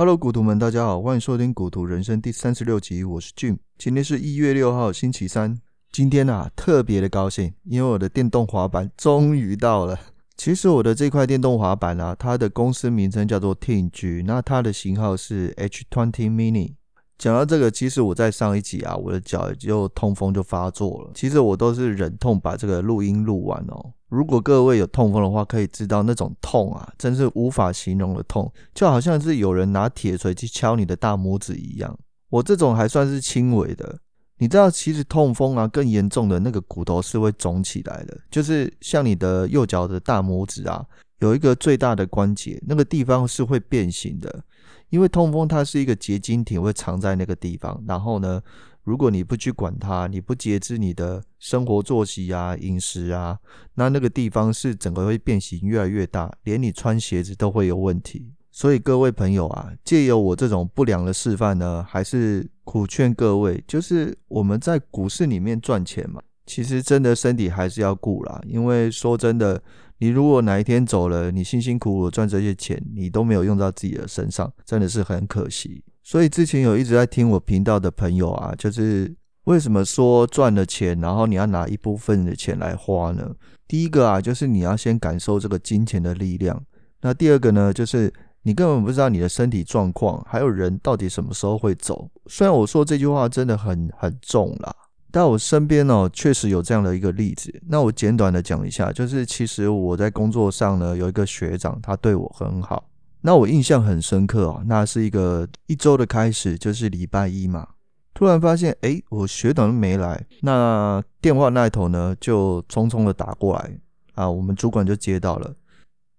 Hello，股徒们，大家好，欢迎收听《股徒人生》第三十六集，我是 Jim。今天是一月六号，星期三。今天啊，特别的高兴，因为我的电动滑板终于到了。其实我的这块电动滑板啊，它的公司名称叫做 Ting，那它的型号是 H20 Mini。讲到这个，其实我在上一集啊，我的脚就痛风就发作了。其实我都是忍痛把这个录音录完哦。如果各位有痛风的话，可以知道那种痛啊，真是无法形容的痛，就好像是有人拿铁锤去敲你的大拇指一样。我这种还算是轻微的。你知道，其实痛风啊，更严重的那个骨头是会肿起来的，就是像你的右脚的大拇指啊，有一个最大的关节，那个地方是会变形的。因为痛风它是一个结晶体，会藏在那个地方。然后呢，如果你不去管它，你不节制你的生活作息啊、饮食啊，那那个地方是整个会变形越来越大，连你穿鞋子都会有问题。所以各位朋友啊，借由我这种不良的示范呢，还是苦劝各位，就是我们在股市里面赚钱嘛，其实真的身体还是要顾啦。因为说真的。你如果哪一天走了，你辛辛苦苦赚这些钱，你都没有用到自己的身上，真的是很可惜。所以之前有一直在听我频道的朋友啊，就是为什么说赚了钱，然后你要拿一部分的钱来花呢？第一个啊，就是你要先感受这个金钱的力量。那第二个呢，就是你根本不知道你的身体状况，还有人到底什么时候会走。虽然我说这句话真的很很重啦。但我身边哦，确实有这样的一个例子。那我简短的讲一下，就是其实我在工作上呢，有一个学长，他对我很好。那我印象很深刻哦，那是一个一周的开始，就是礼拜一嘛。突然发现，诶，我学长没来，那电话那一头呢，就匆匆的打过来啊，我们主管就接到了。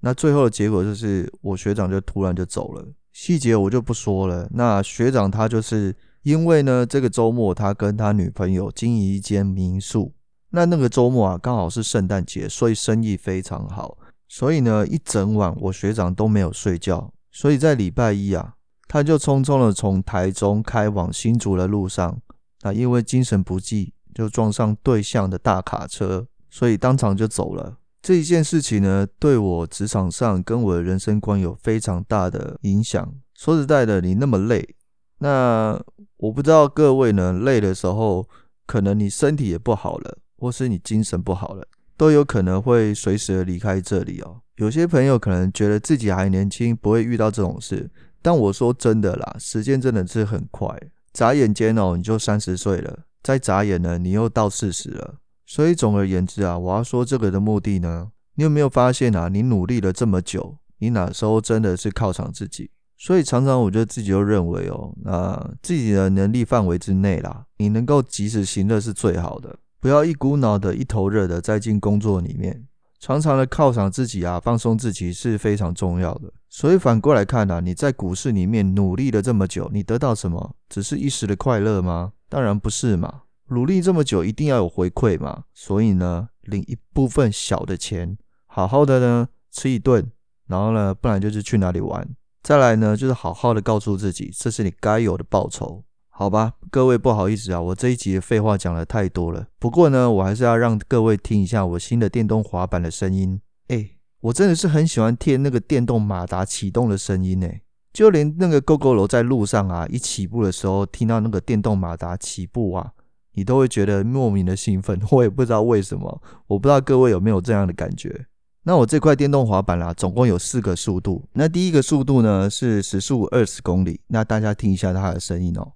那最后的结果就是，我学长就突然就走了，细节我就不说了。那学长他就是。因为呢，这个周末他跟他女朋友经营一间民宿，那那个周末啊，刚好是圣诞节，所以生意非常好。所以呢，一整晚我学长都没有睡觉。所以在礼拜一啊，他就匆匆的从台中开往新竹的路上，那因为精神不济，就撞上对向的大卡车，所以当场就走了。这一件事情呢，对我职场上跟我的人生观有非常大的影响。说实在的，你那么累。那我不知道各位呢，累的时候，可能你身体也不好了，或是你精神不好了，都有可能会随时离开这里哦。有些朋友可能觉得自己还年轻，不会遇到这种事，但我说真的啦，时间真的是很快，眨眼间哦，你就三十岁了，再眨眼呢，你又到四十了。所以总而言之啊，我要说这个的目的呢，你有没有发现啊？你努力了这么久，你哪时候真的是犒赏自己？所以常常我觉得自己就认为哦，那自己的能力范围之内啦，你能够及时行乐是最好的，不要一股脑的一头热的栽进工作里面。常常的犒赏自己啊，放松自己是非常重要的。所以反过来看啊，你在股市里面努力了这么久，你得到什么？只是一时的快乐吗？当然不是嘛。努力这么久，一定要有回馈嘛。所以呢，领一部分小的钱，好好的呢吃一顿，然后呢，不然就是去哪里玩。再来呢，就是好好的告诉自己，这是你该有的报酬，好吧？各位不好意思啊，我这一集的废话讲的太多了。不过呢，我还是要让各位听一下我新的电动滑板的声音。哎，我真的是很喜欢听那个电动马达启动的声音哎，就连那个 gogo 在路上啊，一起步的时候，听到那个电动马达起步啊，你都会觉得莫名的兴奋。我也不知道为什么，我不知道各位有没有这样的感觉。那我这块电动滑板啦、啊，总共有四个速度。那第一个速度呢是时速二十公里。那大家听一下它的声音哦。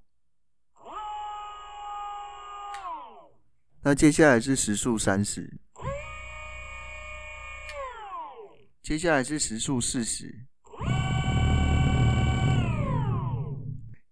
那接下来是时速三十。接下来是时速四十。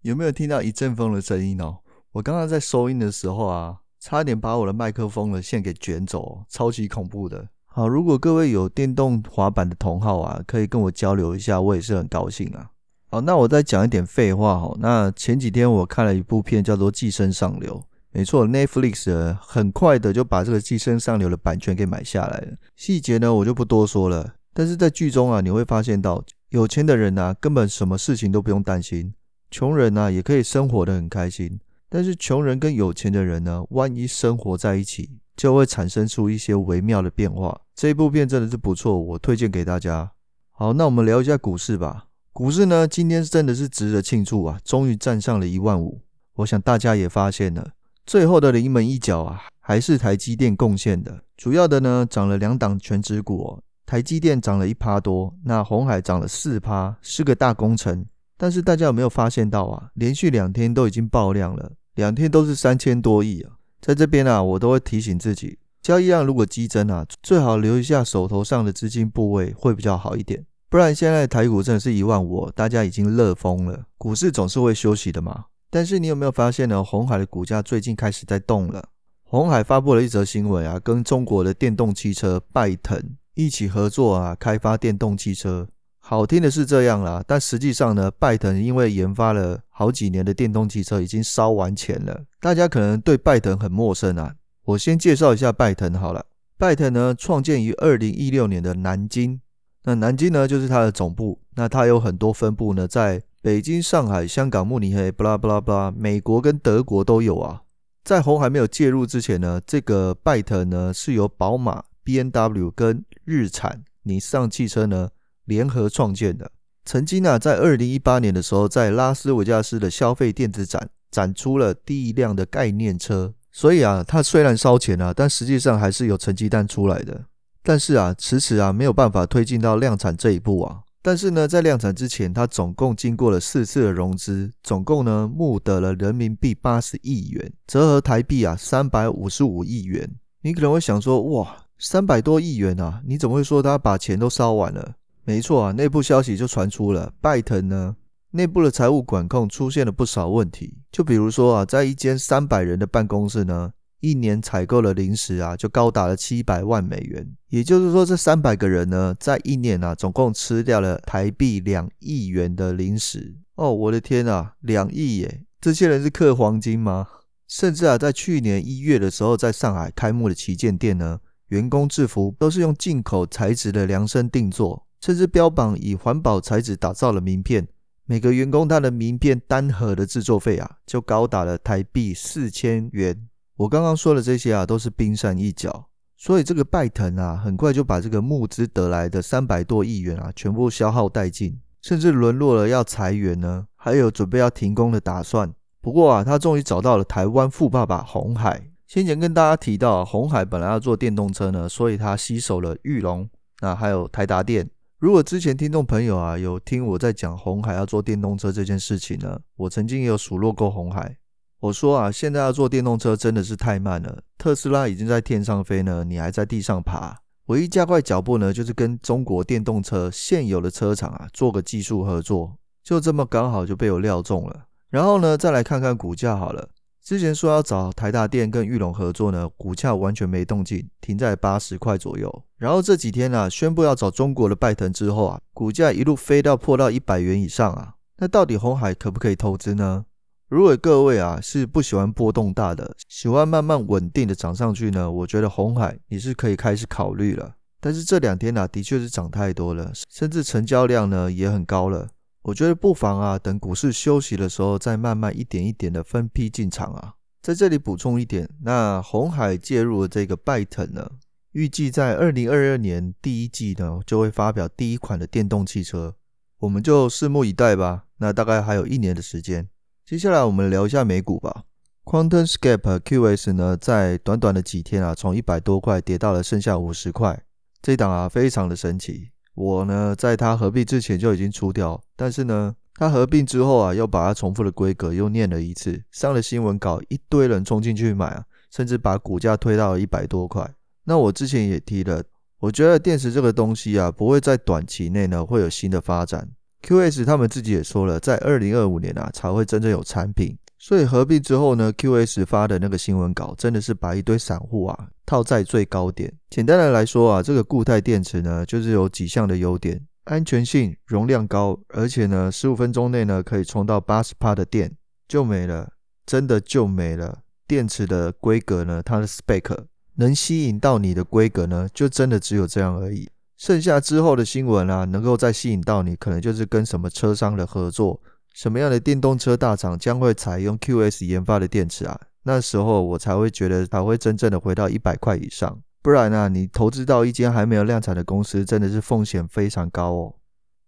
有没有听到一阵风的声音哦？我刚刚在收音的时候啊，差点把我的麦克风的线给卷走，超级恐怖的。好，如果各位有电动滑板的同好啊，可以跟我交流一下，我也是很高兴啊。好，那我再讲一点废话哈。那前几天我看了一部片，叫做《寄生上流》，没错，Netflix 很快的就把这个《寄生上流》的版权给买下来了。细节呢，我就不多说了。但是在剧中啊，你会发现到有钱的人啊，根本什么事情都不用担心；穷人啊，也可以生活得很开心。但是穷人跟有钱的人呢，万一生活在一起，就会产生出一些微妙的变化。这一部片真的是不错，我推荐给大家。好，那我们聊一下股市吧。股市呢，今天真的是值得庆祝啊，终于站上了一万五。我想大家也发现了，最后的临门一脚啊，还是台积电贡献的。主要的呢，涨了两档全值股哦，台积电涨了一趴多，那红海涨了四趴，是个大工程。但是大家有没有发现到啊？连续两天都已经爆量了，两天都是三千多亿啊。在这边啊，我都会提醒自己，交易量如果激增啊，最好留一下手头上的资金部位会比较好一点。不然现在台股真的是一万五，大家已经乐疯了。股市总是会休息的嘛。但是你有没有发现呢？红海的股价最近开始在动了。红海发布了一则新闻啊，跟中国的电动汽车拜腾一起合作啊，开发电动汽车。好听的是这样啦，但实际上呢，拜腾因为研发了好几年的电动汽车已经烧完钱了。大家可能对拜腾很陌生啊，我先介绍一下拜腾好了。拜腾呢，创建于二零一六年的南京。那南京呢，就是它的总部。那它有很多分部呢，在北京、上海、香港、慕尼黑，巴拉巴拉巴拉，美国跟德国都有啊。在红海没有介入之前呢，这个拜腾呢是由宝马、BMW 跟日产、尼桑汽车呢联合创建的。曾经啊，在二零一八年的时候，在拉斯维加斯的消费电子展展出了第一辆的概念车。所以啊，它虽然烧钱啊，但实际上还是有成绩单出来的。但是啊，迟迟啊没有办法推进到量产这一步啊。但是呢，在量产之前，它总共经过了四次的融资，总共呢募得了人民币八十亿元，折合台币啊三百五十五亿元。你可能会想说，哇，三百多亿元啊，你怎么会说他把钱都烧完了？没错啊，内部消息就传出了，拜腾呢内部的财务管控出现了不少问题，就比如说啊，在一间三百人的办公室呢。一年采购的零食啊，就高达了七百万美元。也就是说，这三百个人呢，在一年啊，总共吃掉了台币两亿元的零食。哦，我的天啊，两亿耶！这些人是嗑黄金吗？甚至啊，在去年一月的时候，在上海开幕的旗舰店呢，员工制服都是用进口材质的量身定做，甚至标榜以环保材质打造的名片。每个员工他的名片单盒的制作费啊，就高达了台币四千元。我刚刚说的这些啊，都是冰山一角，所以这个拜腾啊，很快就把这个募资得来的三百多亿元啊，全部消耗殆尽，甚至沦落了要裁员呢，还有准备要停工的打算。不过啊，他终于找到了台湾富爸爸红海。先前跟大家提到，红海本来要做电动车呢，所以他吸手了裕隆，那还有台达电。如果之前听众朋友啊，有听我在讲红海要做电动车这件事情呢，我曾经也有数落过红海。我说啊，现在要做电动车真的是太慢了。特斯拉已经在天上飞呢，你还在地上爬。唯一加快脚步呢，就是跟中国电动车现有的车厂啊做个技术合作，就这么刚好就被我料中了。然后呢，再来看看股价好了。之前说要找台大电跟裕隆合作呢，股价完全没动静，停在八十块左右。然后这几天啊，宣布要找中国的拜腾之后啊，股价一路飞到破到一百元以上啊。那到底红海可不可以投资呢？如果各位啊是不喜欢波动大的，喜欢慢慢稳定的涨上去呢，我觉得红海你是可以开始考虑了。但是这两天啊，的确是涨太多了，甚至成交量呢也很高了。我觉得不妨啊，等股市休息的时候，再慢慢一点一点的分批进场啊。在这里补充一点，那红海介入的这个拜腾呢，预计在二零二二年第一季呢就会发表第一款的电动汽车，我们就拭目以待吧。那大概还有一年的时间。接下来我们聊一下美股吧。QuantumScape QS 呢，在短短的几天啊，从一百多块跌到了剩下五十块。这档啊，非常的神奇。我呢，在它合并之前就已经出掉，但是呢，它合并之后啊，又把它重复的规格又念了一次，上了新闻稿，一堆人冲进去买啊，甚至把股价推到了一百多块。那我之前也提了，我觉得电池这个东西啊，不会在短期内呢会有新的发展。QS 他们自己也说了，在二零二五年啊才会真正有产品，所以合并之后呢，QS 发的那个新闻稿真的是把一堆散户啊套在最高点。简单的来说啊，这个固态电池呢就是有几项的优点：安全性、容量高，而且呢十五分钟内呢可以充到八十趴的电就没了，真的就没了。电池的规格呢，它的 spec 能吸引到你的规格呢，就真的只有这样而已。剩下之后的新闻啊，能够再吸引到你，可能就是跟什么车商的合作，什么样的电动车大厂将会采用 QS 研发的电池啊？那时候我才会觉得它会真正的回到一百块以上。不然啊，你投资到一间还没有量产的公司，真的是风险非常高哦。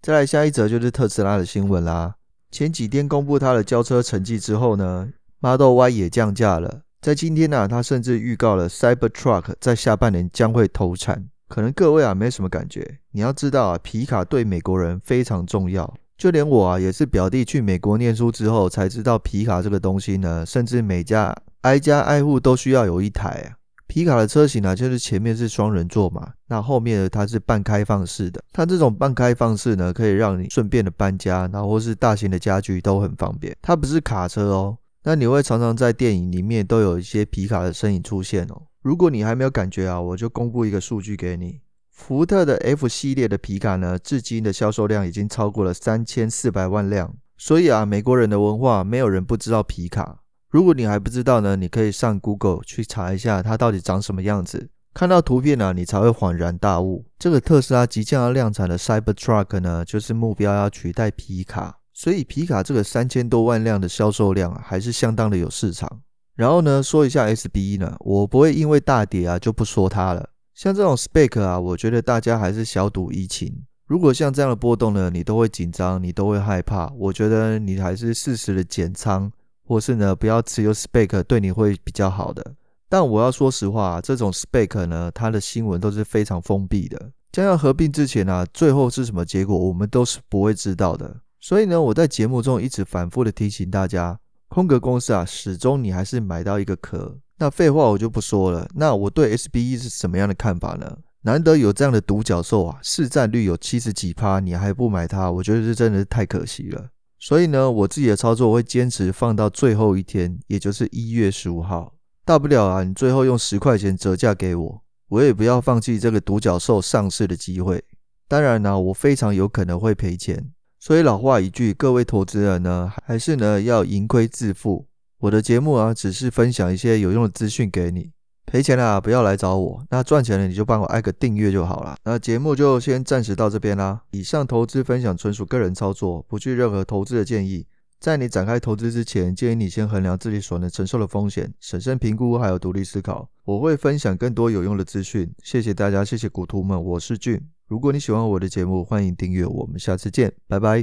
再来下一则就是特斯拉的新闻啦。前几天公布它的交车成绩之后呢，Model Y 也降价了。在今天呢、它甚至预告了 Cybertruck 在下半年将会投产。可能各位啊没什么感觉，你要知道啊，皮卡对美国人非常重要。就连我啊，也是表弟去美国念书之后才知道皮卡这个东西呢。甚至每家挨家挨户都需要有一台啊。皮卡的车型呢，就是前面是双人座嘛，那后面呢，它是半开放式的。它这种半开放式呢，可以让你顺便的搬家，然后或是大型的家具都很方便。它不是卡车哦，那你会常常在电影里面都有一些皮卡的身影出现哦。如果你还没有感觉啊，我就公布一个数据给你。福特的 F 系列的皮卡呢，至今的销售量已经超过了三千四百万辆。所以啊，美国人的文化没有人不知道皮卡。如果你还不知道呢，你可以上 Google 去查一下它到底长什么样子。看到图片呢，你才会恍然大悟。这个特斯拉即将要量产的 Cybertruck 呢，就是目标要取代皮卡。所以皮卡这个三千多万辆的销售量，还是相当的有市场。然后呢，说一下 SBE 呢，我不会因为大跌啊就不说它了。像这种 spec 啊，我觉得大家还是小赌怡情。如果像这样的波动呢，你都会紧张，你都会害怕。我觉得你还是适时的减仓，或是呢不要持有 spec，对你会比较好的。但我要说实话，这种 spec 呢，它的新闻都是非常封闭的。将要合并之前啊，最后是什么结果，我们都是不会知道的。所以呢，我在节目中一直反复的提醒大家，空格公司啊，始终你还是买到一个壳。那废话我就不说了。那我对 SBE 是什么样的看法呢？难得有这样的独角兽啊，市占率有七十几趴，你还不买它，我觉得这真的是太可惜了。所以呢，我自己的操作我会坚持放到最后一天，也就是一月十五号。大不了啊，你最后用十块钱折价给我，我也不要放弃这个独角兽上市的机会。当然呢，我非常有可能会赔钱。所以老话一句，各位投资人呢，还是呢要盈亏自负。我的节目啊，只是分享一些有用的资讯给你。赔钱啦，不要来找我。那赚钱了，你就帮我按个订阅就好了。那节目就先暂时到这边啦。以上投资分享纯属个人操作，不具任何投资的建议。在你展开投资之前，建议你先衡量自己所能承受的风险，审慎评估，还有独立思考。我会分享更多有用的资讯。谢谢大家，谢谢股徒们，我是俊。如果你喜欢我的节目，欢迎订阅。我们下次见，拜拜。